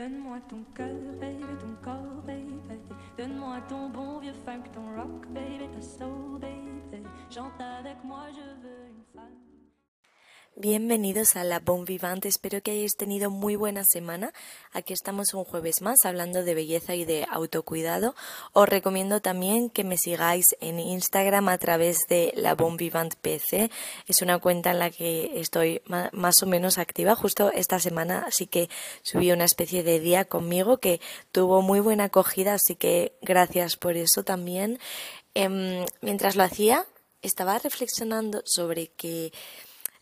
Donne-moi ton cœur, baby, ton corps, baby. Donne-moi ton bon vieux funk, ton rock, baby, ta soul, baby. Chante avec moi, je veux une femme. Bienvenidos a La Bon Vivante, espero que hayáis tenido muy buena semana. Aquí estamos un jueves más hablando de belleza y de autocuidado. Os recomiendo también que me sigáis en Instagram a través de La Bon Vivante PC. Es una cuenta en la que estoy más o menos activa justo esta semana, así que subí una especie de día conmigo que tuvo muy buena acogida, así que gracias por eso también. Em, mientras lo hacía, estaba reflexionando sobre que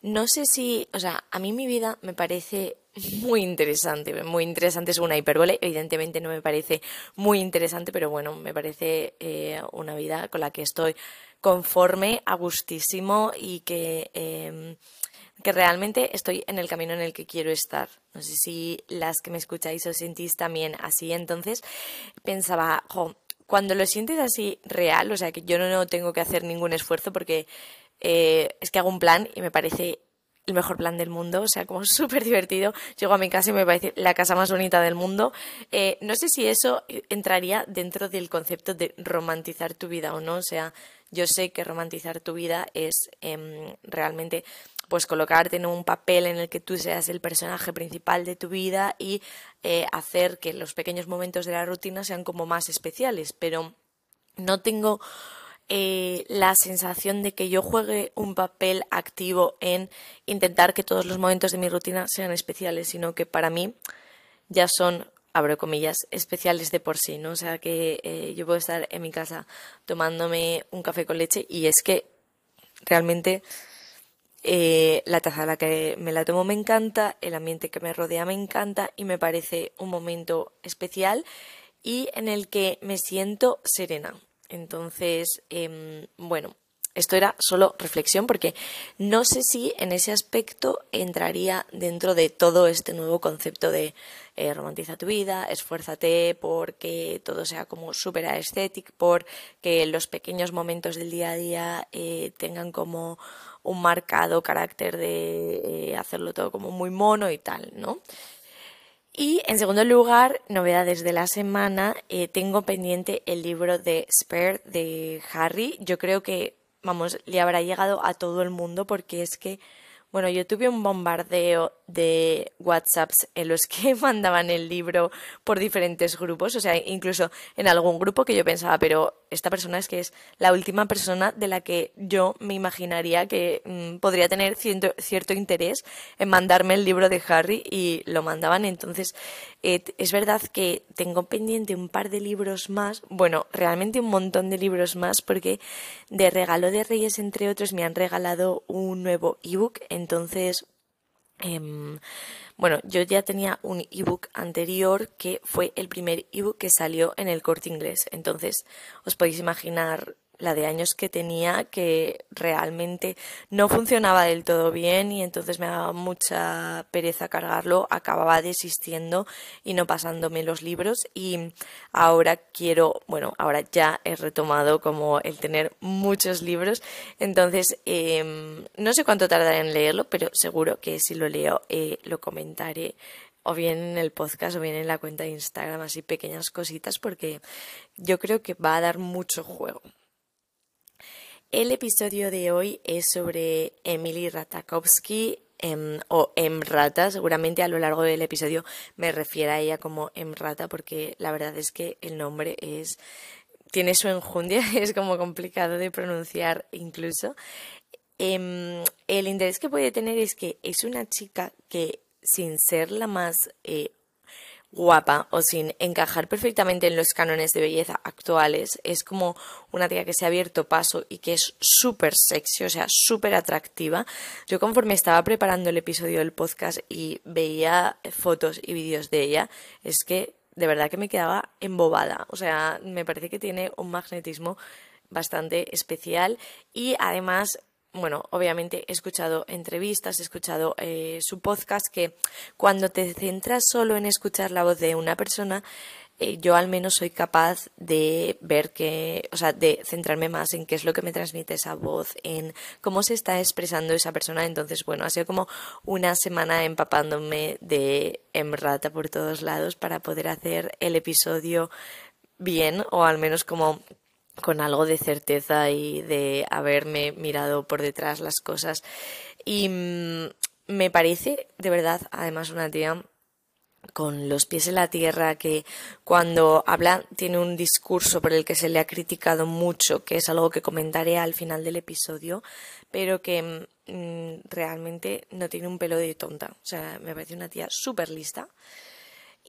no sé si, o sea, a mí mi vida me parece muy interesante, muy interesante es una hipérbole, evidentemente no me parece muy interesante, pero bueno, me parece eh, una vida con la que estoy conforme, a gustísimo y que, em, que realmente estoy en el camino en el que quiero estar. No sé si las que me escucháis os sentís también así, entonces pensaba, jo, cuando lo sientes así real, o sea, que yo no tengo que hacer ningún esfuerzo porque eh, es que hago un plan y me parece el mejor plan del mundo, o sea, como súper divertido. Llego a mi casa y me parece la casa más bonita del mundo. Eh, no sé si eso entraría dentro del concepto de romantizar tu vida o no, o sea, yo sé que romantizar tu vida es em, realmente pues colocarte en un papel en el que tú seas el personaje principal de tu vida y eh, hacer que los pequeños momentos de la rutina sean como más especiales, pero no tengo eh, la sensación de que yo juegue un papel activo en intentar que todos los momentos de mi rutina sean especiales, sino que para mí ya son, abro comillas, especiales de por sí, ¿no? O sea, que eh, yo puedo estar en mi casa tomándome un café con leche y es que realmente eh, la taza a la que me la tomo me encanta, el ambiente que me rodea me encanta y me parece un momento especial y en el que me siento serena. Entonces, em, bueno, esto era solo reflexión porque no sé si en ese aspecto entraría dentro de todo este nuevo concepto de eh, romantiza tu vida, esfuérzate porque todo sea como súper estético, porque los pequeños momentos del día a día eh, tengan como un marcado carácter de eh, hacerlo todo como muy mono y tal, ¿no? Y en segundo lugar, novedades de la semana, eh, tengo pendiente el libro de Spare de Harry. Yo creo que, vamos, le habrá llegado a todo el mundo porque es que bueno, yo tuve un bombardeo de WhatsApps en los que mandaban el libro por diferentes grupos, o sea, incluso en algún grupo que yo pensaba, pero esta persona es que es la última persona de la que yo me imaginaría que mm, podría tener cierto, interés en mandarme el libro de Harry y lo mandaban. Entonces, eh, es verdad que tengo pendiente un par de libros más, bueno, realmente un montón de libros más, porque de regalo de Reyes, entre otros, me han regalado un nuevo ebook entonces, em, bueno, yo ya tenía un ebook anterior que fue el primer ebook que salió en el corte inglés. Entonces, os podéis imaginar la de años que tenía que realmente no funcionaba del todo bien y entonces me daba mucha pereza cargarlo, acababa desistiendo y no pasándome los libros y ahora quiero, bueno, ahora ya he retomado como el tener muchos libros, entonces em, no sé cuánto tardaré en leerlo, pero seguro que si lo leo eh, lo comentaré o bien en el podcast o bien en la cuenta de Instagram, así pequeñas cositas, porque yo creo que va a dar mucho juego. El episodio de hoy es sobre Emily Ratakowski em, o Emrata. Seguramente a lo largo del episodio me refiero a ella como Emrata porque la verdad es que el nombre es tiene su enjundia, es como complicado de pronunciar incluso. Em, el interés que puede tener es que es una chica que sin ser la más eh, guapa o sin encajar perfectamente en los cánones de belleza actuales. Es como una tía que se ha abierto paso y que es súper sexy, o sea, súper atractiva. Yo conforme estaba preparando el episodio del podcast y veía fotos y vídeos de ella, es que de verdad que me quedaba embobada. O sea, me parece que tiene un magnetismo bastante especial y además bueno, obviamente he escuchado entrevistas, he escuchado eh, su podcast, que cuando te centras solo en escuchar la voz de una persona, eh, yo al menos soy capaz de ver que, o sea, de centrarme más en qué es lo que me transmite esa voz, en cómo se está expresando esa persona. Entonces, bueno, ha sido como una semana empapándome de emrata por todos lados para poder hacer el episodio bien o al menos como con algo de certeza y de haberme mirado por detrás las cosas. Y mm, me parece, de verdad, además una tía con los pies en la tierra, que cuando habla tiene un discurso por el que se le ha criticado mucho, que es algo que comentaré al final del episodio, pero que mm, realmente no tiene un pelo de tonta. O sea, me parece una tía súper lista.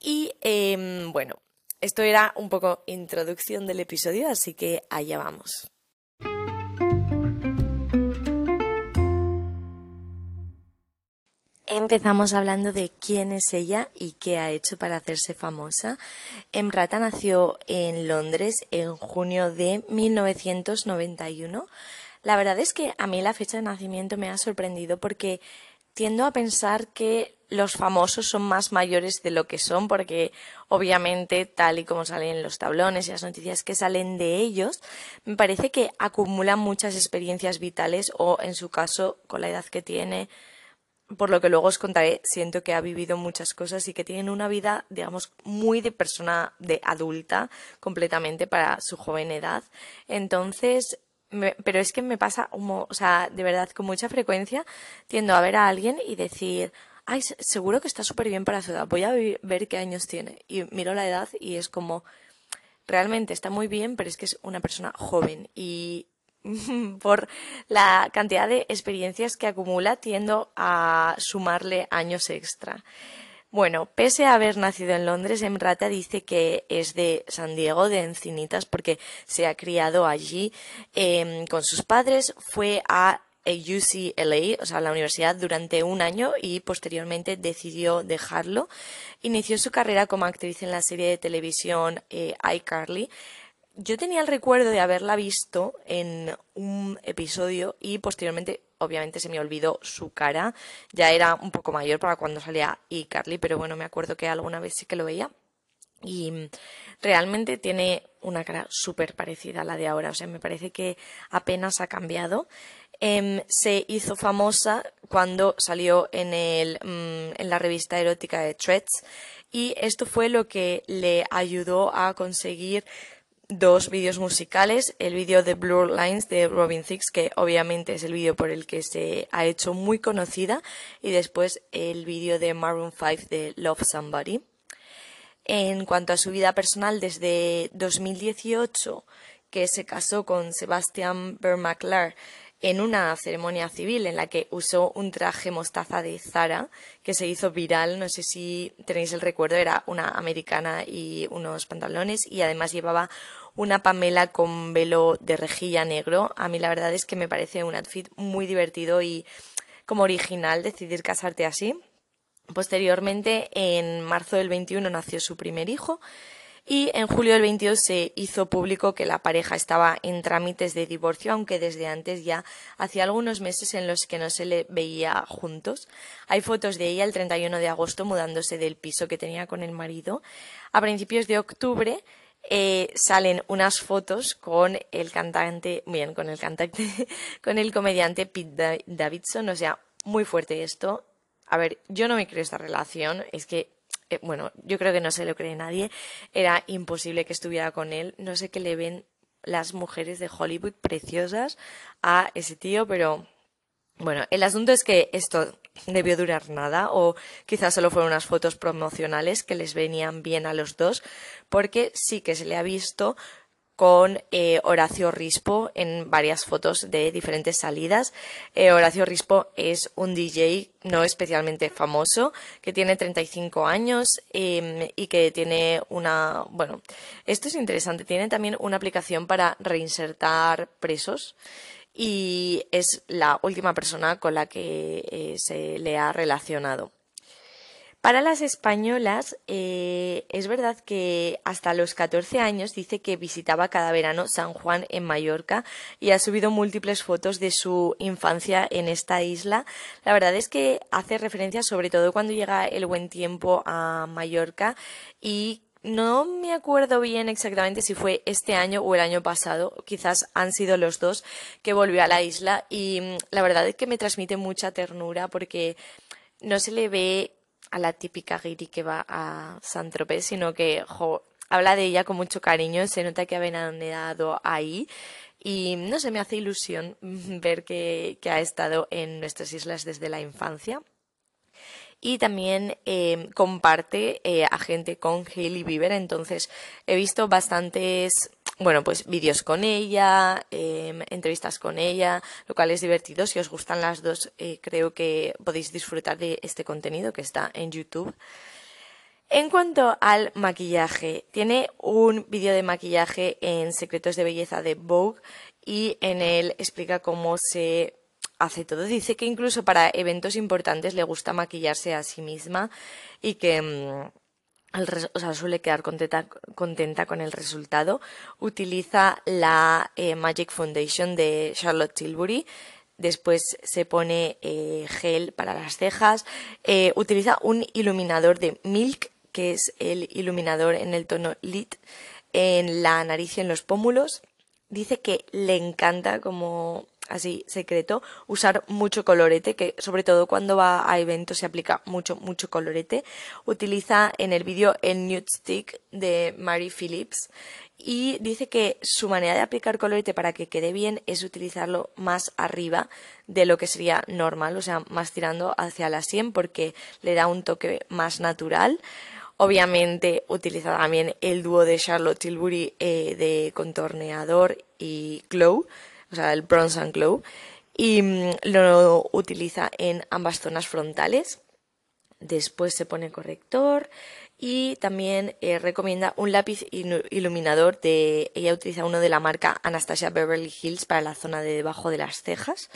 Y em, bueno, esto era un poco introducción del episodio, así que allá vamos. Empezamos hablando de quién es ella y qué ha hecho para hacerse famosa. Emrata nació en Londres en junio de 1991. La verdad es que a mí la fecha de nacimiento me ha sorprendido porque tiendo a pensar que los famosos son más mayores de lo que son, porque obviamente, tal y como salen los tablones y las noticias que salen de ellos, me parece que acumulan muchas experiencias vitales o, en su caso, con la edad que tiene, por lo que luego os contaré, siento que ha vivido muchas cosas y que tienen una vida, digamos, muy de persona de adulta completamente para su joven edad. Entonces, pero es que me pasa, o sea, de verdad, con mucha frecuencia tiendo a ver a alguien y decir, seguro que está súper bien para su edad, voy a ver qué años tiene. Y miro la edad y es como, realmente está muy bien, pero es que es una persona joven y por la cantidad de experiencias que acumula tiendo a sumarle años extra. Bueno, pese a haber nacido en Londres, Emrata dice que es de San Diego, de Encinitas, porque se ha criado allí em, con sus padres. Fue a UCLA, o sea, la universidad, durante un año y posteriormente decidió dejarlo. Inició su carrera como actriz en la serie de televisión eh, iCarly. Yo tenía el recuerdo de haberla visto en un episodio y posteriormente, obviamente, se me olvidó su cara. Ya era un poco mayor para cuando salía iCarly, pero bueno, me acuerdo que alguna vez sí que lo veía. Y realmente tiene una cara súper parecida a la de ahora. O sea, me parece que apenas ha cambiado. Em, se hizo famosa cuando salió en, el, mm, en la revista erótica de Threads y esto fue lo que le ayudó a conseguir dos vídeos musicales, el vídeo de Blur Lines de Robin Thicke, que obviamente es el vídeo por el que se ha hecho muy conocida, y después el vídeo de Maroon 5 de Love Somebody. En cuanto a su vida personal, desde 2018, que se casó con Sebastian Bermaclar, en una ceremonia civil en la que usó un traje mostaza de Zara que se hizo viral, no sé si tenéis el recuerdo, era una americana y unos pantalones y además llevaba una Pamela con velo de rejilla negro. A mí la verdad es que me parece un outfit muy divertido y como original decidir casarte así. Posteriormente, en marzo del 21 nació su primer hijo y en julio del 22 se hizo público que la pareja estaba en trámites de divorcio, aunque desde antes ya hacía algunos meses en los que no se le veía juntos. Hay fotos de ella el 31 de agosto mudándose del piso que tenía con el marido. A principios de octubre eh, salen unas fotos con el cantante, bien, con el cantante, con el comediante Pete Davidson, o sea, muy fuerte esto. A ver, yo no me creo esta relación, es que eh, bueno, yo creo que no se lo cree nadie, era imposible que estuviera con él. No sé qué le ven las mujeres de Hollywood preciosas a ese tío, pero bueno, el asunto es que esto debió durar nada o quizás solo fueron unas fotos promocionales que les venían bien a los dos, porque sí que se le ha visto con eh, Horacio Rispo en varias fotos de diferentes salidas. Eh, Horacio Rispo es un DJ no especialmente famoso, que tiene 35 años em, y que tiene una... Bueno, esto es interesante, tiene también una aplicación para reinsertar presos y es la última persona con la que eh, se le ha relacionado. Para las españolas, eh, es verdad que hasta los 14 años dice que visitaba cada verano San Juan en Mallorca y ha subido múltiples fotos de su infancia en esta isla. La verdad es que hace referencia sobre todo cuando llega el buen tiempo a Mallorca y no me acuerdo bien exactamente si fue este año o el año pasado, quizás han sido los dos que volvió a la isla y mm, la verdad es que me transmite mucha ternura porque no se le ve a la típica Giri que va a San Tropez, sino que habla de ella con mucho cariño, se nota que ha veraneado ahí y no se me hace ilusión ver que, que ha estado en nuestras islas desde la infancia y también eh, comparte eh, a gente con Hailey Bieber. Entonces he visto bastantes, bueno, pues vídeos con ella, em, entrevistas con ella, lo cual es divertido. Si os gustan las dos, eh, creo que podéis disfrutar de este contenido que está en YouTube. En cuanto al maquillaje, tiene un vídeo de maquillaje en Secretos de Belleza de Vogue y en él explica cómo se hace todo. Dice que incluso para eventos importantes le gusta maquillarse a sí misma y que mm, suele quedar contenta, contenta, con el resultado. Utiliza la eh, Magic Foundation de Charlotte Tilbury. Después se pone eh, gel para las cejas. Eh, utiliza un iluminador de Milk, que es el iluminador en el tono Lit, en la nariz y en los pómulos. Dice que le encanta como así secreto, usar mucho colorete, que sobre todo cuando va a eventos se aplica mucho, mucho colorete. Utiliza en el vídeo el Nude Stick de Mary Phillips y dice que su manera de aplicar colorete para que quede bien es utilizarlo más arriba de lo que sería normal, o sea, más tirando hacia la sien porque le da un toque más natural. Obviamente utiliza también el dúo de Charlotte Tilbury eh, de contorneador y glow, o sea, el Bronze and Glow, y mm, lo utiliza en ambas zonas frontales. Después se pone corrector y también eh, recomienda un lápiz iluminador de ella utiliza uno de la marca Anastasia Beverly Hills para la zona de debajo de las cejas.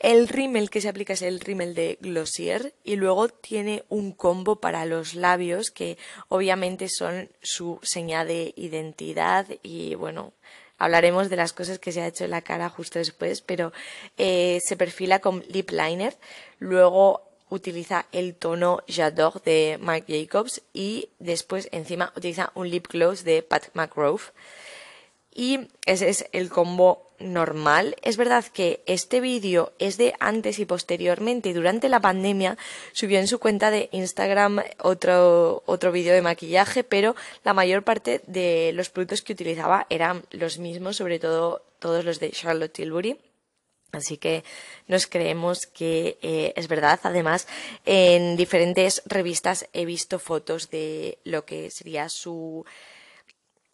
El rímel que se aplica es el rímel de Glossier y luego tiene un combo para los labios que obviamente son su señal de identidad y bueno, hablaremos de las cosas que se ha hecho en la cara justo después, pero eh, se perfila con lip liner, luego utiliza el tono J'adore de Marc Jacobs y después encima utiliza un lip gloss de Pat McGraw. Y ese es el combo normal. Es verdad que este vídeo es de antes y posteriormente. Durante la pandemia subió en su cuenta de Instagram otro, otro vídeo de maquillaje, pero la mayor parte de los productos que utilizaba eran los mismos, sobre todo todos los de Charlotte Tilbury. Así que nos creemos que eh, es verdad. Además, en diferentes revistas he visto fotos de lo que sería su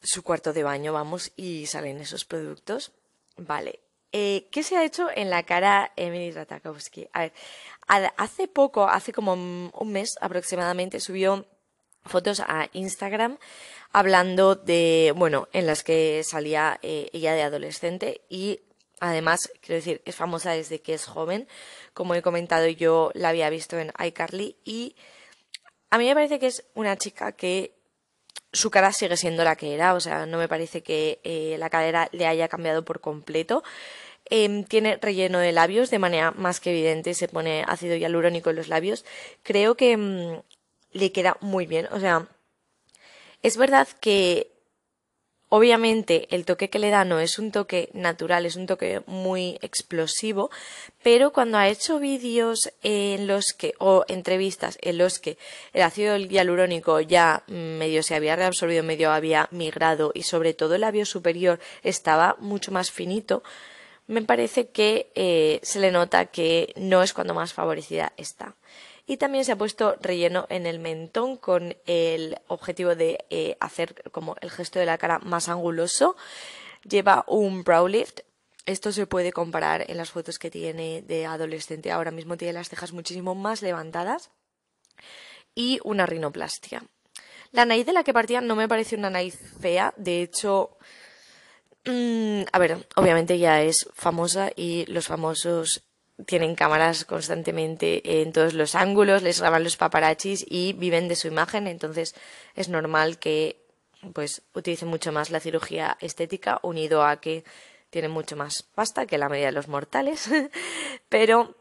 su cuarto de baño, vamos, y salen esos productos. Vale. Eh, ¿Qué se ha hecho en la cara Emily Ratakowski? A ver, hace poco, hace como un mes aproximadamente, subió fotos a Instagram hablando de, bueno, en las que salía eh, ella de adolescente y además, quiero decir, es famosa desde que es joven. Como he comentado, yo la había visto en iCarly y a mí me parece que es una chica que su cara sigue siendo la que era, o sea, no me parece que eh, la cadera le haya cambiado por completo. Em, tiene relleno de labios de manera más que evidente, se pone ácido hialurónico en los labios. Creo que mm, le queda muy bien, o sea, es verdad que Obviamente el toque que le da no es un toque natural, es un toque muy explosivo, pero cuando ha hecho vídeos en los que, o entrevistas en los que el ácido hialurónico ya medio se había reabsorbido, medio había migrado y sobre todo el labio superior estaba mucho más finito, me parece que eh, se le nota que no es cuando más favorecida está y también se ha puesto relleno en el mentón con el objetivo de eh, hacer como el gesto de la cara más anguloso. Lleva un brow lift. Esto se puede comparar en las fotos que tiene de adolescente. Ahora mismo tiene las cejas muchísimo más levantadas. Y una rinoplastia. La nariz de la que partía no me parece una nariz fea. De hecho, mm, a ver, obviamente ya es famosa y los famosos tienen cámaras constantemente en todos los ángulos, les graban los paparazzis y viven de su imagen, entonces es normal que pues utilicen mucho más la cirugía estética unido a que tienen mucho más pasta que la mayoría de los mortales, pero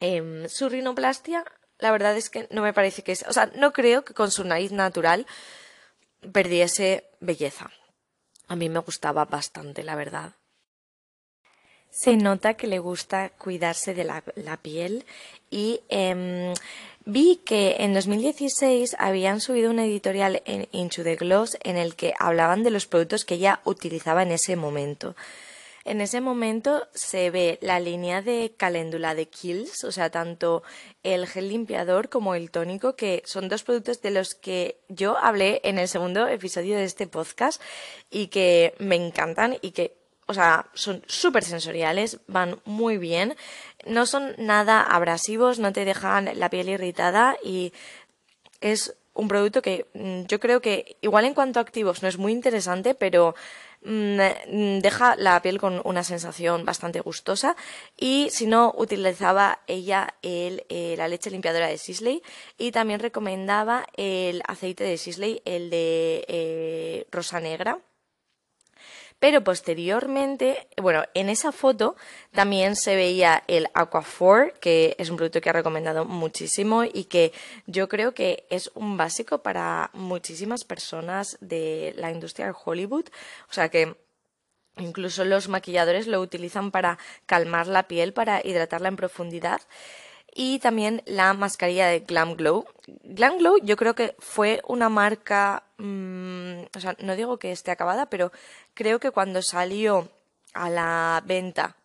em, su rinoplastia la verdad es que no me parece que es, o sea, no creo que con su nariz natural perdiese belleza. A mí me gustaba bastante, la verdad. Se nota que le gusta cuidarse de la, piel y em, vi que en 2016 habían subido una editorial en Into the Gloss en el que hablaban de los productos que ella utilizaba en ese momento. En ese momento se ve la línea de caléndula de Kills, o sea, tanto el gel limpiador como el tónico, que son dos productos de los que yo hablé en el segundo episodio de este podcast y que me encantan y que, o sea, son súper sensoriales, van muy bien, no son nada abrasivos, no te dejan la piel irritada y es un producto que mm, yo creo que igual en cuanto a activos no es muy interesante, pero Mm, deja la piel con una sensación bastante gustosa y si no utilizaba ella el, eh, la leche limpiadora de Sisley y también recomendaba el aceite de Sisley, el de eh, rosa negra pero posteriormente, bueno, en esa foto también se veía el Aquaphor, que es un producto que ha recomendado muchísimo y que yo creo que es un básico para muchísimas personas de la industria de Hollywood. O sea que incluso los maquilladores lo utilizan para calmar la piel, para hidratarla en profundidad y también la mascarilla de Glam Glow. Glam Glow yo creo que fue una marca, mm, o sea, no digo que esté acabada, pero creo que cuando salió a la venta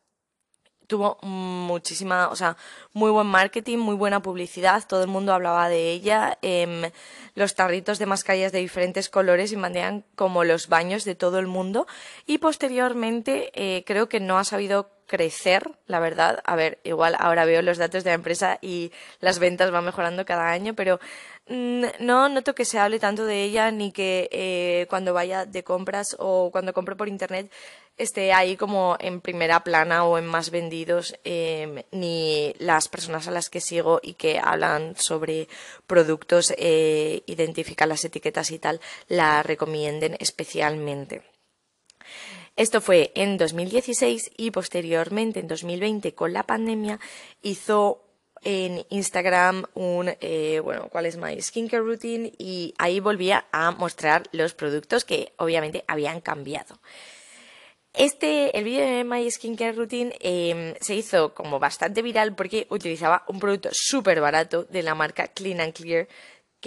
tuvo muchísima, o sea, muy buen marketing, muy buena publicidad, todo el mundo hablaba de ella, em, los tarritos de mascarillas de diferentes colores invadían como los baños de todo el mundo y posteriormente eh, creo que no ha sabido crecer, la verdad. A ver, igual ahora veo los datos de la empresa y las ventas van mejorando cada año, pero mm, no noto que se hable tanto de ella ni que eh, cuando vaya de compras o cuando compre por internet esté ahí como en primera plana o en más vendidos, em, ni las personas a las que sigo y que hablan sobre productos, eh, identifican las etiquetas y tal, la recomienden especialmente. Esto fue en 2016 y posteriormente en 2020 con la pandemia hizo en Instagram un, eh, bueno, cuál es my skincare routine y ahí volvía a mostrar los productos que obviamente habían cambiado. Este, el vídeo de My Skincare Routine em, se hizo como bastante viral porque utilizaba un producto súper barato de la marca Clean and Clear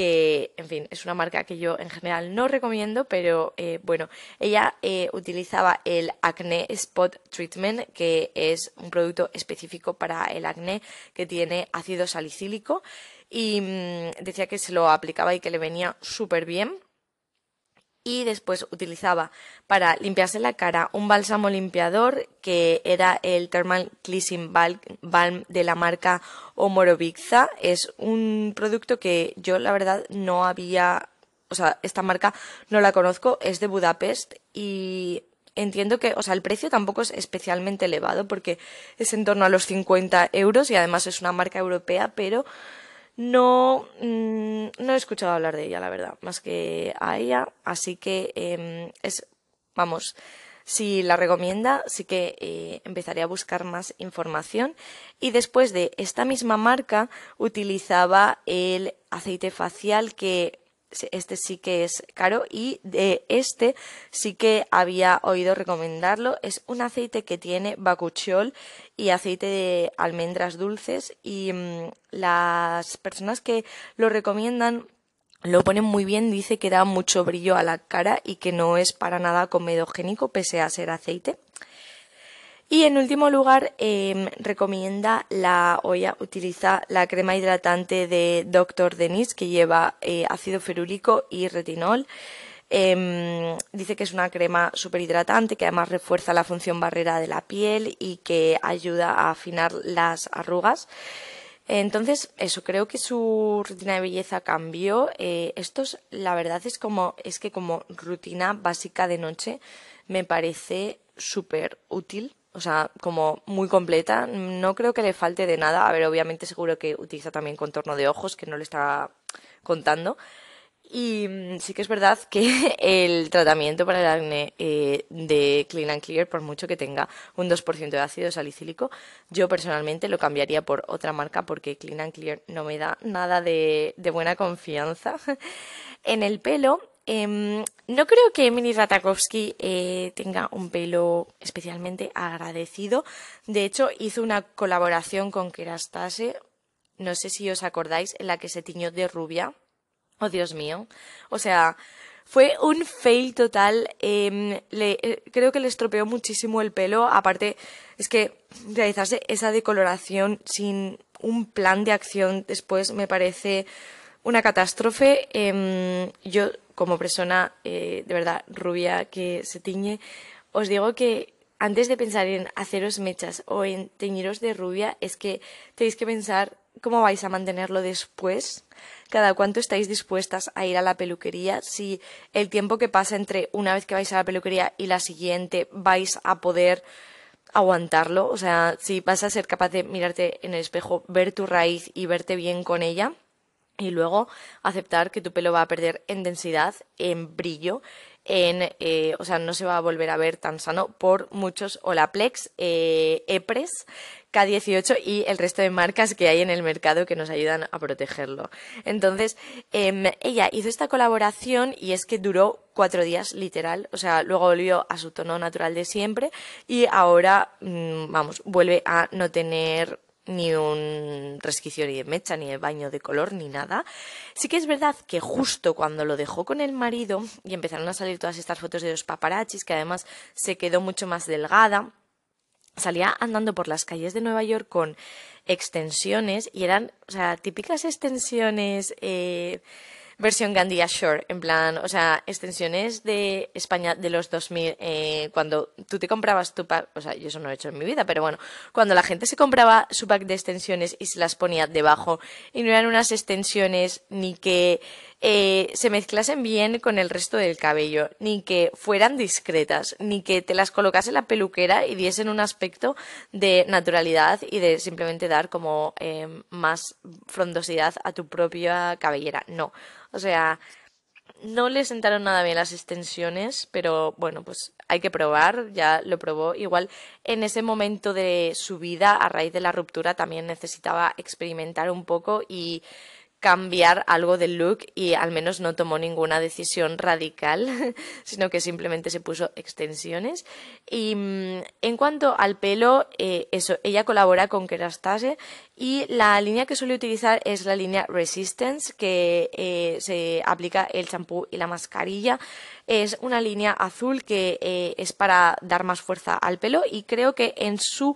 que, en fin, es una marca que yo en general no recomiendo, pero eh, bueno, ella eh, utilizaba el Acne Spot Treatment, que es un producto específico para el acné que tiene ácido salicílico y mm, decía que se lo aplicaba y que le venía súper bien y después utilizaba para limpiarse la cara un bálsamo limpiador que era el Thermal Cleansing Balm de la marca Omorovixa. Es un producto que yo la verdad no había, o sea, esta marca no la conozco, es de Budapest y entiendo que, o sea, el precio tampoco es especialmente elevado porque es en torno a los 50 euros y además es una marca europea, pero no, mm, no he escuchado hablar de ella, la verdad, más que a ella, así que em, es, vamos, si la recomienda, sí que eh, empezaré a buscar más información. Y después de esta misma marca, utilizaba el aceite facial que este sí que es caro y de este sí que había oído recomendarlo. Es un aceite que tiene bacuchiol y aceite de almendras dulces y mm, las personas que lo recomiendan lo ponen muy bien, dice que da mucho brillo a la cara y que no es para nada comedogénico pese a ser aceite. Y en último lugar, em, recomienda la olla, utiliza la crema hidratante de Dr. Denis que lleva eh, ácido ferúlico y retinol. Em, dice que es una crema súper hidratante que además refuerza la función barrera de la piel y que ayuda a afinar las arrugas. Entonces, eso, creo que su rutina de belleza cambió. Eh, esto, la verdad es como, es que como rutina básica de noche me parece súper útil o sea, como muy completa. No creo que le falte de nada. A ver, obviamente seguro que utiliza también contorno de ojos, que no le está contando. Y mm, sí que es verdad que el tratamiento para el acné eh, de Clean and Clear, por mucho que tenga un 2% de ácido salicílico, yo personalmente lo cambiaría por otra marca porque Clean and Clear no me da nada de, de buena confianza. en el pelo em, no creo que Emily Ratajkowski eh, tenga un pelo especialmente agradecido. De hecho, hizo una colaboración con Kerastase, no sé si os acordáis, en la que se tiñó de rubia. Oh, Dios mío. O sea, fue un fail total. Em, eh, creo que le estropeó muchísimo el pelo. Aparte, es que realizarse esa decoloración sin un plan de acción después me parece una catástrofe. Em, yo, como persona eh, de verdad rubia que se tiñe, os digo que antes de pensar en haceros mechas o en teñiros de rubia, es que tenéis que pensar cómo vais a mantenerlo después, cada cuánto estáis dispuestas a ir a la peluquería, si el tiempo que pasa entre una vez que vais a la peluquería y la siguiente vais a poder aguantarlo, o sea, si vas a ser capaz de mirarte en el espejo, ver tu raíz y verte bien con ella y luego aceptar que tu pelo va a perder en densidad, en brillo, en, eh, o sea, no se va a volver a ver tan sano por muchos Olaplex, eh, EPRES, K18 y el resto de marcas que hay en el mercado que nos ayudan a protegerlo. Entonces, em, ella hizo esta colaboración y es que duró cuatro días literal, o sea, luego volvió a su tono natural de siempre y ahora, mm, vamos, vuelve a no tener ni un resquicio ni de mecha, ni de baño de color, ni nada. Sí que es verdad que justo cuando lo dejó con el marido y empezaron a salir todas estas fotos de los paparachis, que además se quedó mucho más delgada, salía andando por las calles de Nueva York con extensiones y eran, o sea, típicas extensiones eh, versión Gandhi Shore, en plan, o sea, extensiones de España de los 2000, eh, cuando tú te comprabas tu pack, o sea, yo eso no lo he hecho en mi vida, pero bueno, cuando la gente se compraba su pack de extensiones y se las ponía debajo y no eran unas extensiones ni que eh, se mezclasen bien con el resto del cabello, ni que fueran discretas, ni que te las colocase la peluquera y diesen un aspecto de naturalidad y de simplemente dar como eh, más frondosidad a tu propia cabellera. No. O sea, no le sentaron nada bien las extensiones, pero bueno, pues hay que probar, ya lo probó. Igual en ese momento de su vida, a raíz de la ruptura, también necesitaba experimentar un poco y cambiar algo del look y al menos no tomó ninguna decisión radical, sino que simplemente se puso extensiones. Y mm, en cuanto al pelo, eh, eso, ella colabora con Kerastase y la línea que suele utilizar es la línea Resistance, que eh, se aplica el champú y la mascarilla. Es una línea azul que eh, es para dar más fuerza al pelo y creo que en su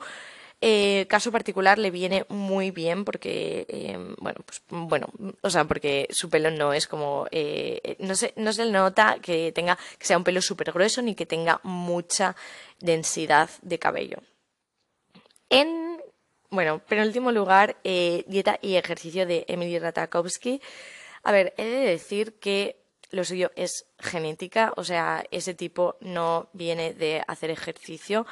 eh, caso particular le viene muy bien porque, eh, bueno, pues bueno, o sea, porque su pelo no es como, eh, no se, no se nota que tenga, que sea un pelo súper grueso ni que tenga mucha densidad de cabello. En, bueno, último lugar, dieta y ejercicio de Emily Ratakowski. A ver, he de decir que lo suyo es genética, o sea, ese tipo no viene de hacer ejercicio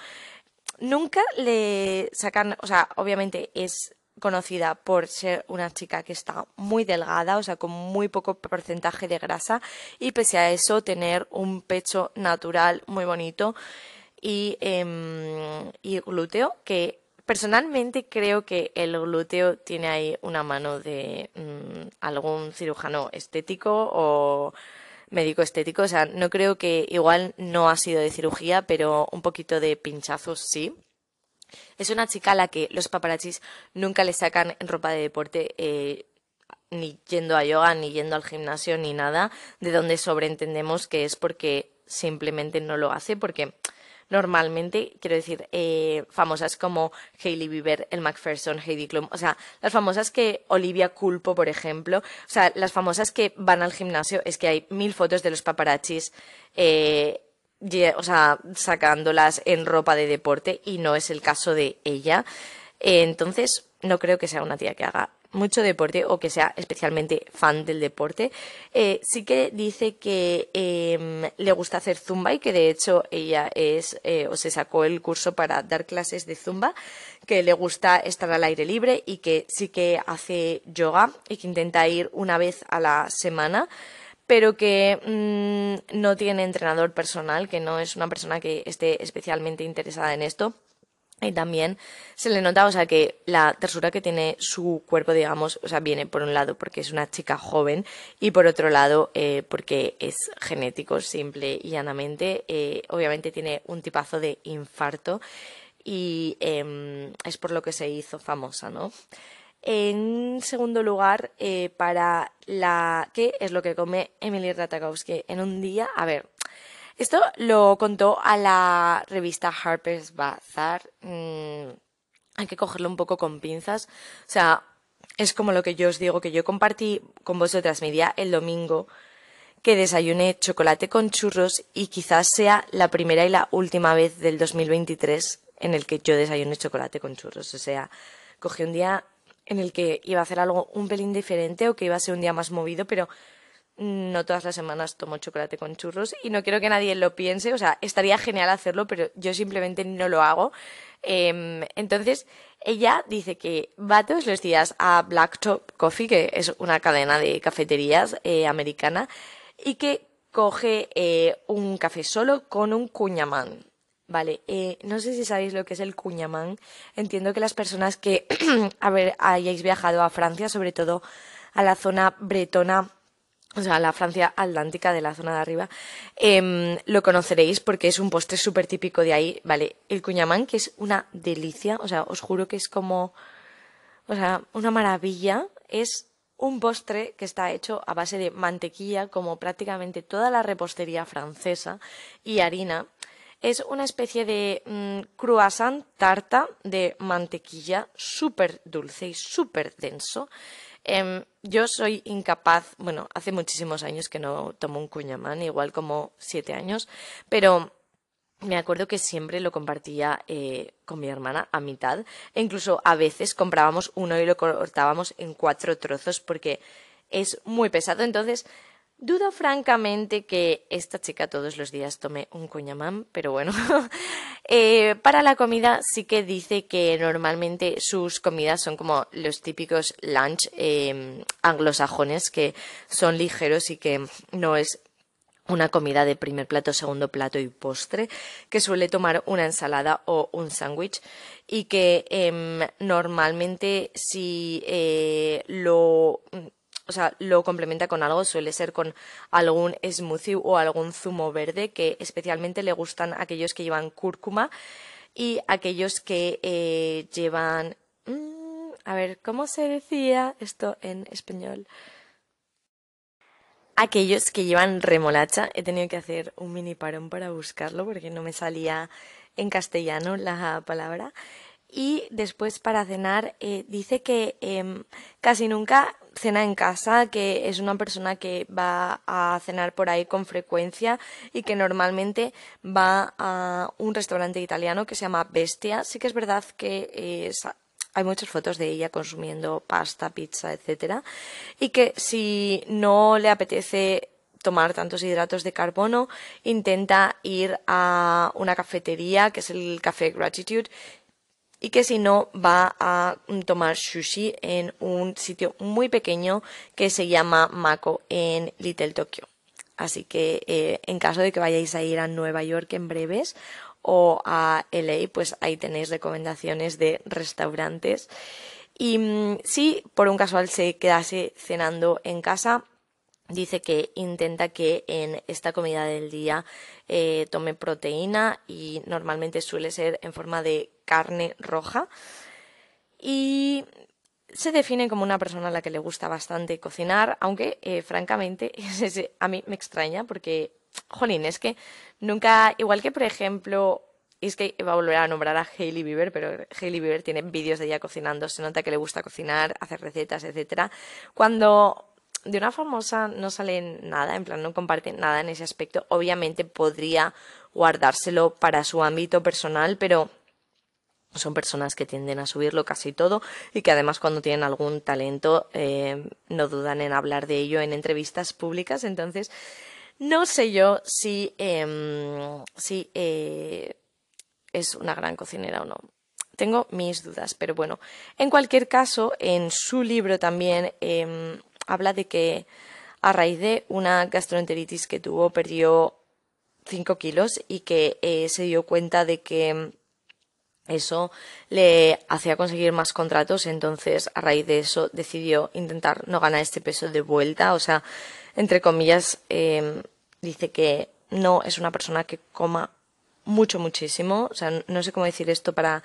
nunca le sacan, o sea, obviamente es conocida por ser una chica que está muy delgada, o sea, con muy poco porcentaje de grasa y pese a eso tener un pecho natural muy bonito y, em, y glúteo que personalmente creo que el glúteo tiene ahí una mano de mm, algún cirujano estético o médico estético. O sea, no creo que igual no ha sido de cirugía, pero un poquito de pinchazos sí. Es una chica a la que los paparazzis nunca le sacan en ropa de deporte, eh, ni yendo a yoga, ni yendo al gimnasio, ni nada, de donde sobreentendemos que es porque simplemente no lo hace, porque normalmente, quiero decir, eh, famosas como Hailey Bieber, el Macpherson, Heidi Klum, o sea, las famosas que Olivia Culpo, por ejemplo, o sea, las famosas que van al gimnasio, es que hay mil fotos de los paparazzis, eh, o sea, sacándolas en ropa de deporte y no es el caso de ella. entonces, no creo que sea una tía que haga mucho deporte o que sea especialmente fan del deporte. Eh, sí que dice que em, le gusta hacer zumba y que de hecho ella es eh, o se sacó el curso para dar clases de zumba, que le gusta estar al aire libre y que sí que hace yoga y que intenta ir una vez a la semana pero que mm, no tiene entrenador personal, que no es una persona que esté especialmente interesada en esto Y también se le nota, o sea, que la tersura que tiene su cuerpo, digamos, o sea, viene por un lado porque es una chica joven y por otro lado eh, porque es genético, simple y llanamente. Eh, obviamente tiene un tipazo de infarto y em, es por lo que se hizo famosa, ¿no? En segundo lugar, eh, para la... ¿Qué es lo que come Emily Ratajkowski en un día? A ver, esto lo contó a la revista Harper's Bazaar. Mm, hay que cogerlo un poco con pinzas. O sea, es como lo que yo os digo, que yo compartí con vosotras mi día el domingo que desayuné chocolate con churros y quizás sea la primera y la última vez del 2023 en el que yo desayuné chocolate con churros. O sea, cogí un día en el que iba a hacer algo un pelín diferente o que iba a ser un día más movido, pero no todas las semanas tomo chocolate con churros y no quiero que nadie lo piense, o sea, estaría genial hacerlo, pero yo simplemente no lo hago. Em, entonces, ella dice que va todos los días a Blacktop Coffee, que es una cadena de cafeterías eh, americana, y que coge eh, un café solo con un cuñamán. Vale, eh, no sé si sabéis lo que es el cuñamán. Entiendo que las personas que a hayáis viajado a Francia, sobre todo a la zona bretona, o sea, la Francia atlántica de la zona de arriba, em, lo conoceréis porque es un postre súper típico de ahí, ¿vale? El cuñamán, que es una delicia, o sea, os juro que es como, o sea, una maravilla, es un postre que está hecho a base de mantequilla, como prácticamente toda la repostería francesa, y harina, es una especie de mm, croissant tarta de mantequilla súper dulce y súper denso. Em, yo soy incapaz, bueno, hace muchísimos años que no tomo un cuñamán, igual como siete años, pero me acuerdo que siempre lo compartía eh, con mi hermana a mitad e incluso a veces comprábamos uno y lo cortábamos en cuatro trozos porque es muy pesado. Entonces, Dudo francamente que esta chica todos los días tome un cuñamán, pero bueno. Eh, para la comida sí que dice que normalmente sus comidas son como los típicos lunch em, anglosajones, que son ligeros y que no es una comida de primer plato, segundo plato y postre, que suele tomar una ensalada o un sándwich y que em, normalmente si eh, lo o sea, lo complementa con algo, suele ser con algún smoothie o algún zumo verde que especialmente le gustan aquellos que llevan cúrcuma y aquellos que eh, llevan... Mm, a ver, ¿cómo se decía esto en español? Aquellos que llevan remolacha, he tenido que hacer un mini parón para buscarlo porque no me salía en castellano la palabra. Y después para cenar eh, dice que em, casi nunca cena en casa, que es una persona que va a cenar por ahí con frecuencia y que normalmente va a un restaurante italiano que se llama Bestia. Sí que es verdad que hay muchas fotos de ella consumiendo pasta, pizza, etcétera, y que si no le apetece tomar tantos hidratos de carbono, intenta ir a una cafetería que es el Café Gratitude y que si no va a tomar sushi en un sitio muy pequeño que se llama Mako en Little Tokyo. Así que eh, en caso de que vayáis a ir a Nueva York en breves o a LA, pues ahí tenéis recomendaciones de restaurantes. Y mm, si por un casual se quedase cenando en casa, dice que intenta que en esta comida del día eh, tome proteína y normalmente suele ser en forma de carne roja y se define como una persona a la que le gusta bastante cocinar, aunque eh, francamente a mí me extraña porque, jolín, es que nunca, igual que por ejemplo, es que iba a volver a nombrar a Hailey Bieber, pero Hailey Bieber tiene vídeos de ella cocinando, se nota que le gusta cocinar, hacer recetas, etcétera. Cuando de una famosa no sale nada, en plan no comparte nada en ese aspecto. Obviamente podría guardárselo para su ámbito personal, pero son personas que tienden a subirlo casi todo y que además cuando tienen algún talento eh, no dudan en hablar de ello en entrevistas públicas. Entonces, no sé yo si, em, si eh, es una gran cocinera o no. Tengo mis dudas, pero bueno, en cualquier caso, en su libro también em, habla de que a raíz de una gastroenteritis que tuvo perdió 5 kilos y que eh, se dio cuenta de que eso le hacía conseguir más contratos, entonces a raíz de eso decidió intentar no ganar este peso de vuelta, o sea, entre comillas, em, dice que no es una persona que coma mucho, muchísimo, o sea, no sé cómo decir esto para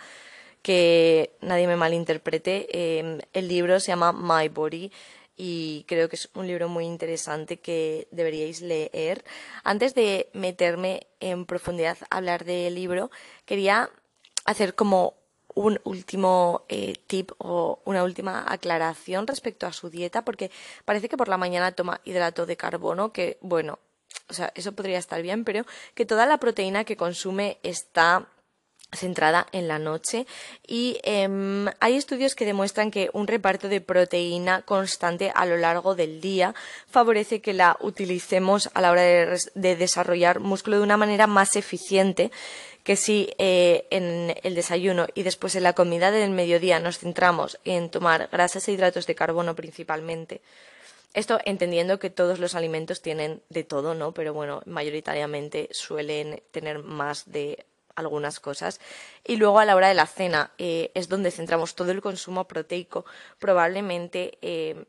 que nadie me malinterprete. Em, el libro se llama My Body y creo que es un libro muy interesante que deberíais leer. Antes de meterme en profundidad a hablar del libro, quería hacer como un último eh, tip o una última aclaración respecto a su dieta, porque parece que por la mañana toma hidrato de carbono, que bueno, o sea, eso podría estar bien, pero que toda la proteína que consume está centrada en la noche. Y em, hay estudios que demuestran que un reparto de proteína constante a lo largo del día favorece que la utilicemos a la hora de desarrollar músculo de una manera más eficiente que si eh, en el desayuno y después en la comida del mediodía nos centramos en tomar grasas e hidratos de carbono principalmente, esto entendiendo que todos los alimentos tienen de todo, ¿no? Pero bueno, mayoritariamente suelen tener más de algunas cosas. Y luego a la hora de la cena eh, es donde centramos todo el consumo proteico. Probablemente eh,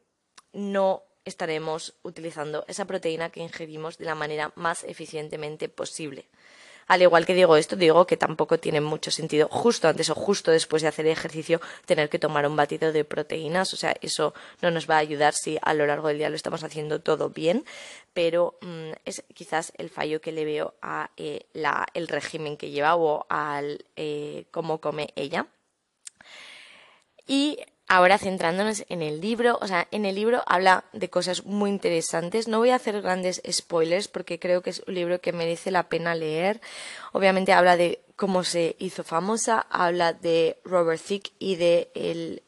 no estaremos utilizando esa proteína que ingerimos de la manera más eficientemente posible. Al igual que digo esto, digo que tampoco tiene mucho sentido justo antes o justo después de hacer ejercicio tener que tomar un batido de proteínas. O sea, eso no nos va a ayudar si a lo largo del día lo estamos haciendo todo bien, pero mm, es quizás el fallo que le veo a eh, el régimen que lleva o al eh, cómo come ella. Y Ahora centrándonos en el libro, o sea, en el libro habla de cosas muy interesantes. No voy a hacer grandes spoilers porque creo que es un libro que merece la pena leer. Obviamente habla de cómo se hizo famosa, habla de Robert Thicke y de el,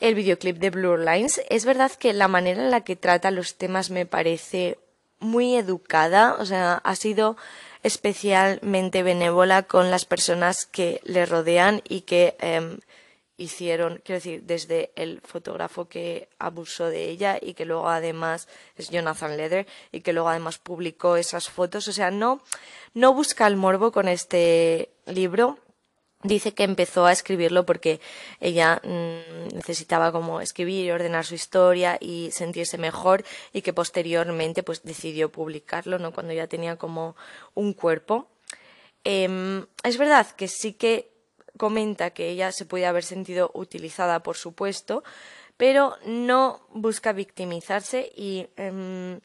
el videoclip de Blue Lines. Es verdad que la manera en la que trata los temas me parece muy educada, o sea, ha sido especialmente benévola con las personas que le rodean y que em, hicieron, quiero decir, desde el fotógrafo que abusó de ella y que luego además es Jonathan Leder y que luego además publicó esas fotos. O sea, no, no busca el morbo con este libro. Dice que empezó a escribirlo porque ella mm, necesitaba como escribir ordenar su historia y sentirse mejor y que posteriormente pues decidió publicarlo, ¿no? Cuando ya tenía como un cuerpo. Em, es verdad que sí que comenta que ella se puede haber sentido utilizada, por supuesto, pero no busca victimizarse y em,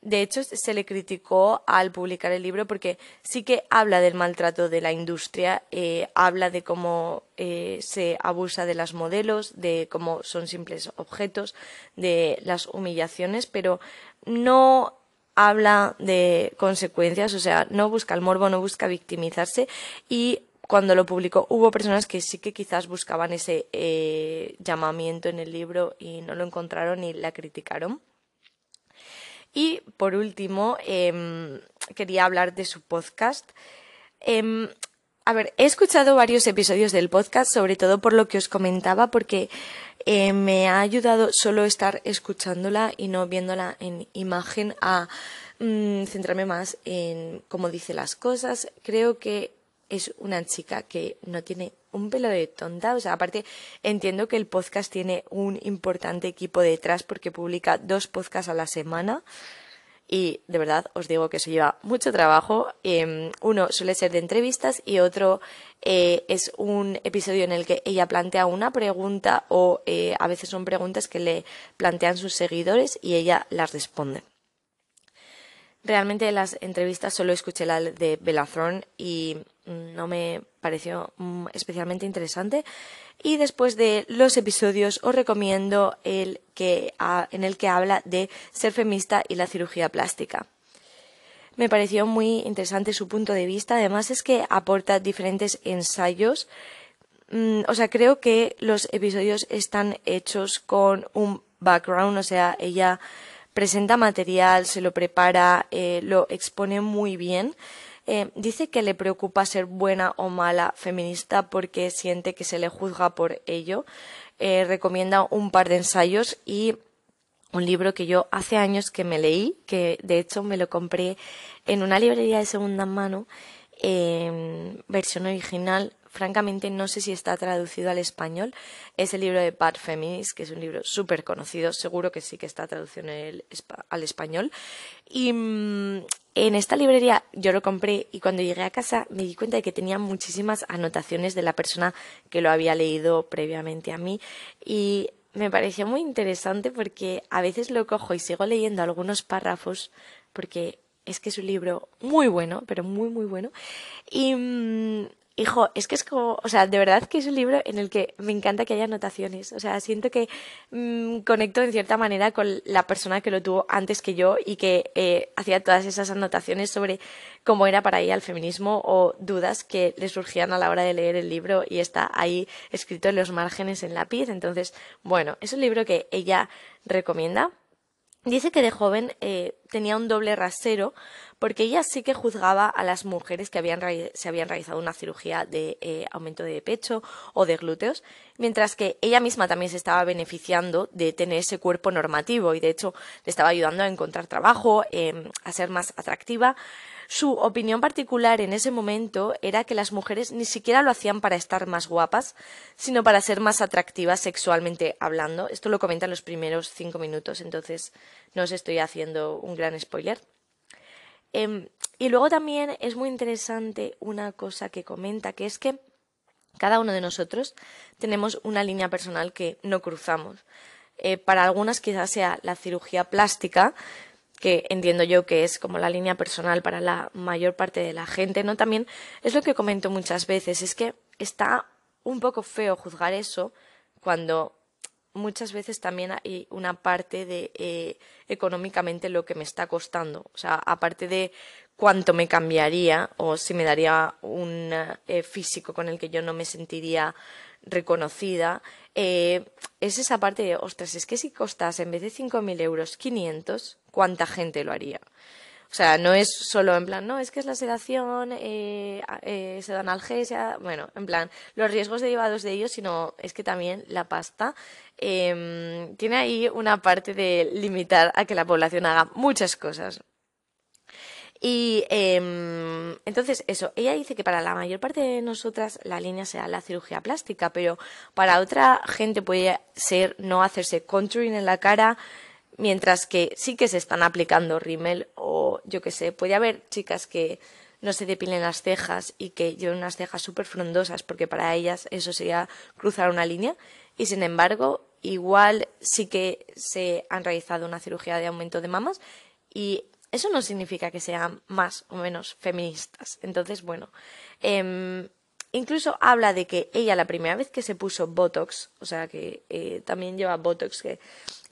de hecho se le criticó al publicar el libro porque sí que habla del maltrato de la industria, eh, habla de cómo eh, se abusa de las modelos, de cómo son simples objetos, de las humillaciones, pero no habla de consecuencias, o sea, no busca el morbo, no busca victimizarse y cuando lo publicó hubo personas que sí que quizás buscaban ese eh, llamamiento en el libro y no lo encontraron y la criticaron. Y por último, em, quería hablar de su podcast. Em, a ver, he escuchado varios episodios del podcast, sobre todo por lo que os comentaba, porque eh, me ha ayudado solo estar escuchándola y no viéndola en imagen a mm, centrarme más en cómo dice las cosas. Creo que es una chica que no tiene un pelo de tonta. O sea, aparte entiendo que el podcast tiene un importante equipo detrás porque publica dos podcasts a la semana. Y de verdad os digo que eso lleva mucho trabajo. Em, uno suele ser de entrevistas y otro eh, es un episodio en el que ella plantea una pregunta o eh, a veces son preguntas que le plantean sus seguidores y ella las responde. Realmente las entrevistas solo escuché la de Thorne y no me pareció mm, especialmente interesante. Y después de los episodios os recomiendo el que, en el que habla de ser feminista y la cirugía plástica. Me pareció muy interesante su punto de vista. Además es que aporta diferentes ensayos. Mm, o sea, creo que los episodios están hechos con un background. O sea, ella presenta material, se lo prepara, eh, lo expone muy bien. Eh, dice que le preocupa ser buena o mala feminista porque siente que se le juzga por ello. Eh, recomienda un par de ensayos y un libro que yo hace años que me leí, que de hecho me lo compré en una librería de segunda mano, versión original, francamente no sé si está traducido al español. Es el libro de Bad Feminist, que es un libro súper conocido, seguro que sí que está traducido al español. Y mm, en esta librería yo lo compré y cuando llegué a casa me di cuenta de que tenía muchísimas anotaciones de la persona que lo había leído previamente a mí y me pareció muy interesante porque a veces lo cojo y sigo leyendo algunos párrafos porque es que es un libro muy bueno, pero muy, muy bueno. Y, mm, hijo, es que es como, o sea, de verdad que es un libro en el que me encanta que haya anotaciones. O sea, siento que mm, conecto en cierta manera con la persona que lo tuvo antes que yo y que eh, hacía todas esas anotaciones sobre cómo era para ella el feminismo o dudas que le surgían a la hora de leer el libro y está ahí escrito en los márgenes en lápiz. Entonces, bueno, es un libro que ella recomienda Dice que de joven eh, tenía un doble rasero porque ella sí que juzgaba a las mujeres que habían se habían realizado una cirugía de eh, aumento de pecho o de glúteos, mientras que ella misma también se estaba beneficiando de tener ese cuerpo normativo y de hecho le estaba ayudando a encontrar trabajo, em, a ser más atractiva. Su opinión particular en ese momento era que las mujeres ni siquiera lo hacían para estar más guapas, sino para ser más atractivas sexualmente hablando. Esto lo comenta en los primeros cinco minutos, entonces no os estoy haciendo un gran spoiler. Em, y luego también es muy interesante una cosa que comenta, que es que cada uno de nosotros tenemos una línea personal que no cruzamos. Eh, para algunas quizás sea la cirugía plástica, que entiendo yo que es como la línea personal para la mayor parte de la gente, ¿no? También es lo que comento muchas veces, es que está un poco feo juzgar eso cuando muchas veces también hay una parte de eh, económicamente lo que me está costando. O sea, aparte de cuánto me cambiaría o si me daría un eh, físico con el que yo no me sentiría reconocida, eh, es esa parte de, ostras, es que si costas en vez de 5.000 euros 500, ¿cuánta gente lo haría? O sea, no es solo en plan, no, es que es la sedación, eh, eh, se da analgesia, bueno, en plan, los riesgos derivados de ello, sino es que también la pasta em, tiene ahí una parte de limitar a que la población haga muchas cosas. Y em, entonces, eso, ella dice que para la mayor parte de nosotras la línea sea la cirugía plástica, pero para otra gente puede ser no hacerse contouring en la cara, mientras que sí que se están aplicando rímel o yo qué sé, puede haber chicas que no se depilen las cejas y que lleven unas cejas súper frondosas porque para ellas eso sería cruzar una línea y sin embargo igual sí que se han realizado una cirugía de aumento de mamas y eso no significa que sean más o menos feministas. Entonces, bueno, em, incluso habla de que ella la primera vez que se puso Botox, o sea que eh, también lleva Botox, que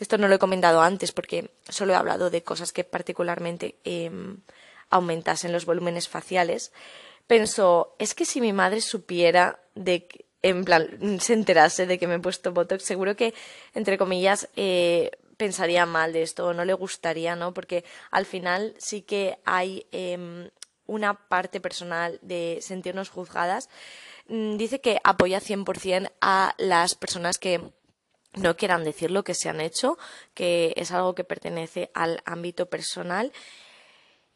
esto no lo he comentado antes porque solo he hablado de cosas que particularmente em, aumentasen los volúmenes faciales, pensó, es que si mi madre supiera de que, en plan, se enterase de que me he puesto Botox, seguro que, entre comillas, eh, pensaría mal de esto o no le gustaría, ¿no? Porque al final sí que hay em, una parte personal de sentirnos juzgadas. Mm, dice que apoya 100% a las personas que no quieran decir lo que se han hecho, que es algo que pertenece al ámbito personal.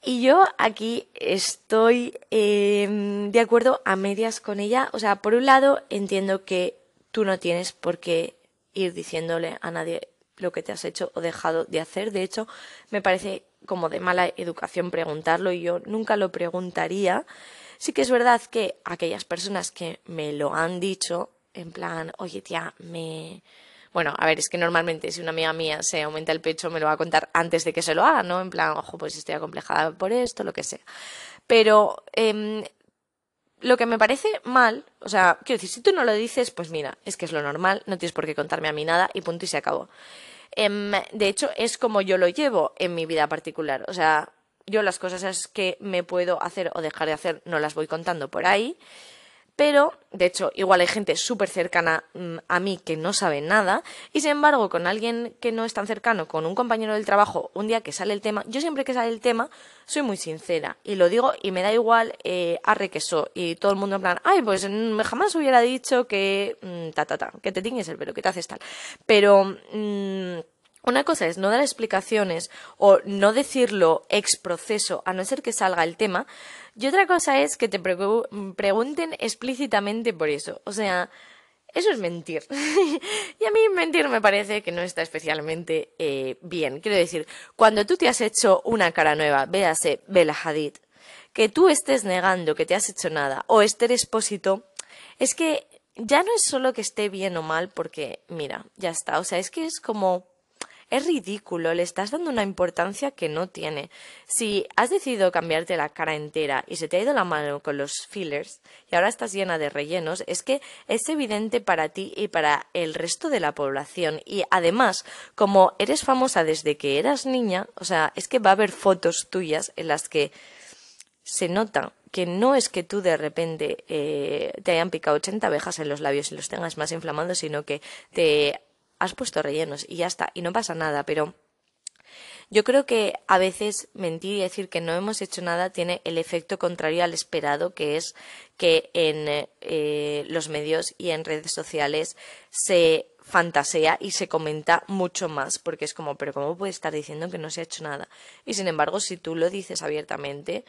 Y yo aquí estoy em, de acuerdo a medias con ella. O sea, por un lado entiendo que tú no tienes por qué ir diciéndole a nadie lo que te has hecho o dejado de hacer. De hecho, me parece como de mala educación preguntarlo y yo nunca lo preguntaría. Sí que es verdad que aquellas personas que me lo han dicho, en plan, oye tía, me... Bueno, a ver, es que normalmente si una amiga mía se aumenta el pecho me lo va a contar antes de que se lo haga, ¿no? En plan, ojo, pues estoy acomplejada por esto, lo que sea. Pero em, lo que me parece mal, o sea, quiero decir, si tú no lo dices, pues mira, es que es lo normal, no tienes por qué contarme a mí nada y punto y se acabó. Em, de hecho, es como yo lo llevo en mi vida particular. O sea, yo las cosas que me puedo hacer o dejar de hacer no las voy contando por ahí. Pero, de hecho, igual hay gente súper cercana mm, a mí que no sabe nada, y sin embargo, con alguien que no es tan cercano, con un compañero del trabajo, un día que sale el tema, yo siempre que sale el tema, soy muy sincera, y lo digo, y me da igual eh, arre que y todo el mundo en plan, ay, pues mm, jamás hubiera dicho que, mm, ta, ta, ta, que te tiñes el pelo, que te haces tal. Pero, una cosa es no dar explicaciones o no decirlo ex proceso, a no ser que salga el tema, y otra cosa es que te pregunten explícitamente por eso. O sea, eso es mentir. y a mí mentir me parece que no está especialmente eh, bien. Quiero decir, cuando tú te has hecho una cara nueva, véase Bella Hadid, que tú estés negando que te has hecho nada, o Esther Expósito, es que ya no es solo que esté bien o mal, porque mira, ya está. O sea, es que es como es ridículo, le estás dando una importancia que no tiene. Si has decidido cambiarte la cara entera y se te ha ido la mano con los fillers y ahora estás llena de rellenos, es que es evidente para ti y para el resto de la población. Y además, como eres famosa desde que eras niña, o sea, es que va a haber fotos tuyas en las que se nota que no es que tú de repente eh, te hayan picado 80 abejas en los labios y los tengas más inflamados, sino que te has puesto rellenos y ya está, y no pasa nada, pero yo creo que a veces mentir y decir que no hemos hecho nada tiene el efecto contrario al esperado, que es que en eh, los medios y en redes sociales se fantasea y se comenta mucho más, porque es como, pero ¿cómo puede estar diciendo que no se ha hecho nada? Y sin embargo, si tú lo dices abiertamente,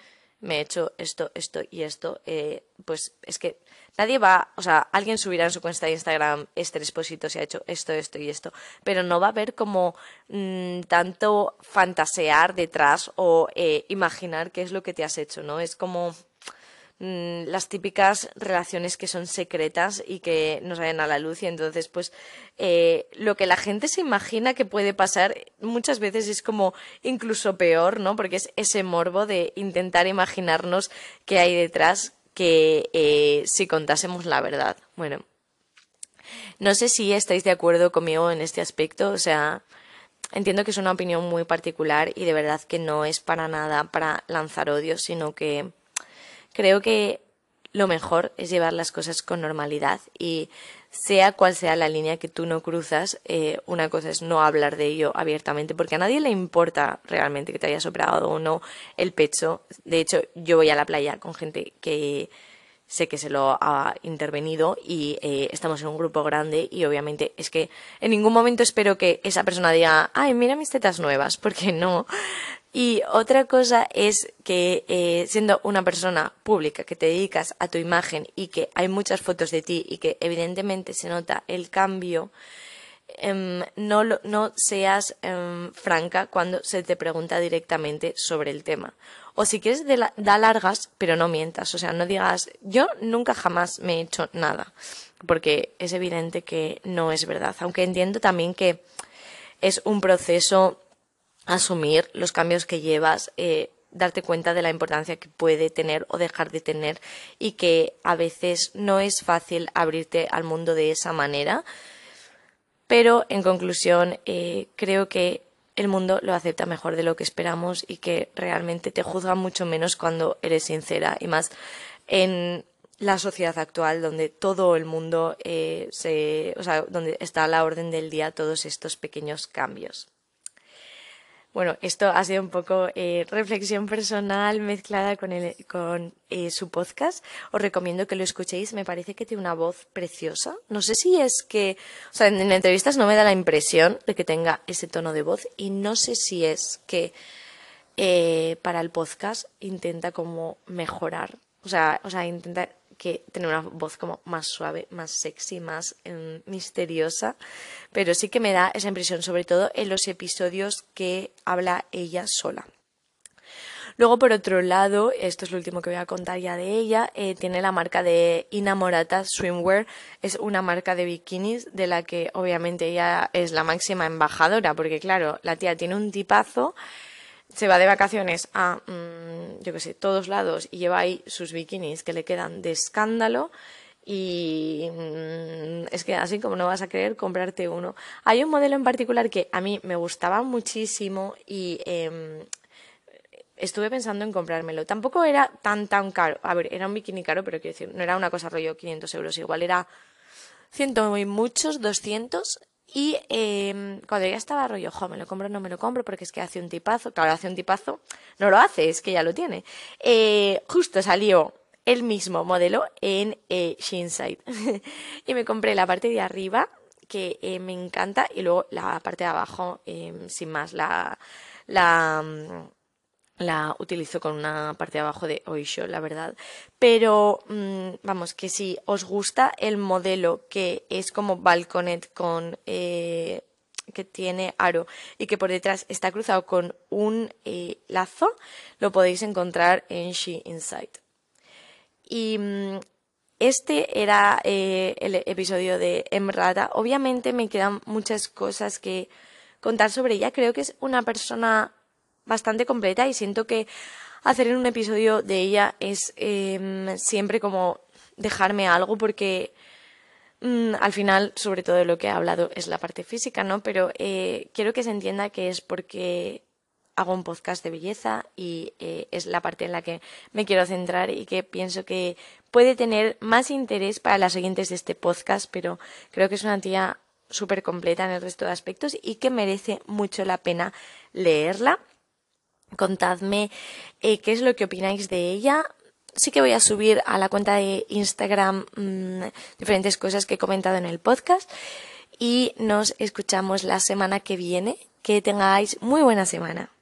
me he hecho esto, esto y esto, eh, pues es que nadie va, o sea, alguien subirá en su cuenta de Instagram este expósito se ha hecho esto, esto y esto, pero no va a haber como mm, tanto fantasear detrás o eh, imaginar qué es lo que te has hecho, ¿no? Es como las típicas relaciones que son secretas y que no salen a la luz y entonces pues eh, lo que la gente se imagina que puede pasar muchas veces es como incluso peor, ¿no? Porque es ese morbo de intentar imaginarnos qué hay detrás que eh, si contásemos la verdad. Bueno, no sé si estáis de acuerdo conmigo en este aspecto, o sea, entiendo que es una opinión muy particular y de verdad que no es para nada para lanzar odio, sino que creo que lo mejor es llevar las cosas con normalidad y sea cual sea la línea que tú no cruzas, eh, una cosa es no hablar de ello abiertamente, porque a nadie le importa realmente que te hayas operado o no el pecho. De hecho, yo voy a la playa con gente que sé que se lo ha intervenido y eh, estamos en un grupo grande y obviamente es que en ningún momento espero que esa persona diga, ay, mira mis tetas nuevas, porque no. Y otra cosa es que eh, siendo una persona pública que te dedicas a tu imagen y que hay muchas fotos de ti y que evidentemente se nota el cambio, em, no, no seas em, franca cuando se te pregunta directamente sobre el tema. O si quieres, da largas, pero no mientas. O sea, no digas, yo nunca jamás me he hecho nada, porque es evidente que no es verdad. Aunque entiendo también que es un proceso asumir los cambios que llevas, eh, darte cuenta de la importancia que puede tener o dejar de tener y que a veces no es fácil abrirte al mundo de esa manera. Pero en conclusión, eh, creo que el mundo lo acepta mejor de lo que esperamos y que realmente te juzga mucho menos cuando eres sincera y más en la sociedad actual donde todo el mundo eh, se, o sea, donde está a la orden del día todos estos pequeños cambios. Bueno, esto ha sido un poco eh, reflexión personal mezclada con, el, con eh, su podcast. Os recomiendo que lo escuchéis. Me parece que tiene una voz preciosa. No sé si es que, o sea, en, entrevistas no me da la impresión de que tenga ese tono de voz y no sé si es que eh, para el podcast intenta como mejorar, o sea, o sea, intenta que tener una voz como más suave, más sexy, más em, misteriosa, pero sí que me da esa impresión, sobre todo en los episodios que habla ella sola. Luego, por otro lado, esto es lo último que voy a contar ya de ella, eh, tiene la marca de Inamorata Swimwear, es una marca de bikinis de la que obviamente ella es la máxima embajadora, porque claro, la tía tiene un tipazo, se va de vacaciones a, mm, yo qué sé, todos lados y lleva ahí sus bikinis que le quedan de escándalo y mm, es que así como no vas a querer comprarte uno. Hay un modelo en particular que a mí me gustaba muchísimo y em, estuve pensando en comprármelo. Tampoco era tan, tan caro. A ver, era un bikini caro, pero quiero decir, no era una cosa rollo 500 euros. Igual era ciento y muchos, 200 y eh, cuando ya estaba rollo, jo, me lo compro, no me lo compro, porque es que hace un tipazo. Claro, hace un tipazo, no lo hace, es que ya lo tiene. Eh, justo salió el mismo modelo en eh, Shinside. y me compré la parte de arriba, que eh, me encanta y luego la parte de abajo, em, sin más, la, la, mm, la utilizo con una parte de abajo de Oisho, la verdad. Pero mm, vamos, que si os gusta el modelo que es como balconet con eh, que tiene aro y que por detrás está cruzado con un eh, lazo, lo podéis encontrar en She Insight. Y mm, este era eh, el episodio de Emrata. Obviamente me quedan muchas cosas que contar sobre ella. Creo que es una persona bastante completa y siento que hacer un episodio de ella es em, siempre como dejarme algo porque mm, al final, sobre todo lo que he hablado es la parte física, ¿no? Pero eh, quiero que se entienda que es porque hago un podcast de belleza y eh, es la parte en la que me quiero centrar y que pienso que puede tener más interés para las siguientes de este podcast, pero creo que es una tía súper completa en el resto de aspectos y que merece mucho la pena leerla. Contadme eh, qué es lo que opináis de ella. Sí que voy a subir a la cuenta de Instagram mm, diferentes cosas que he comentado en el podcast y nos escuchamos la semana que viene. Que tengáis muy buena semana.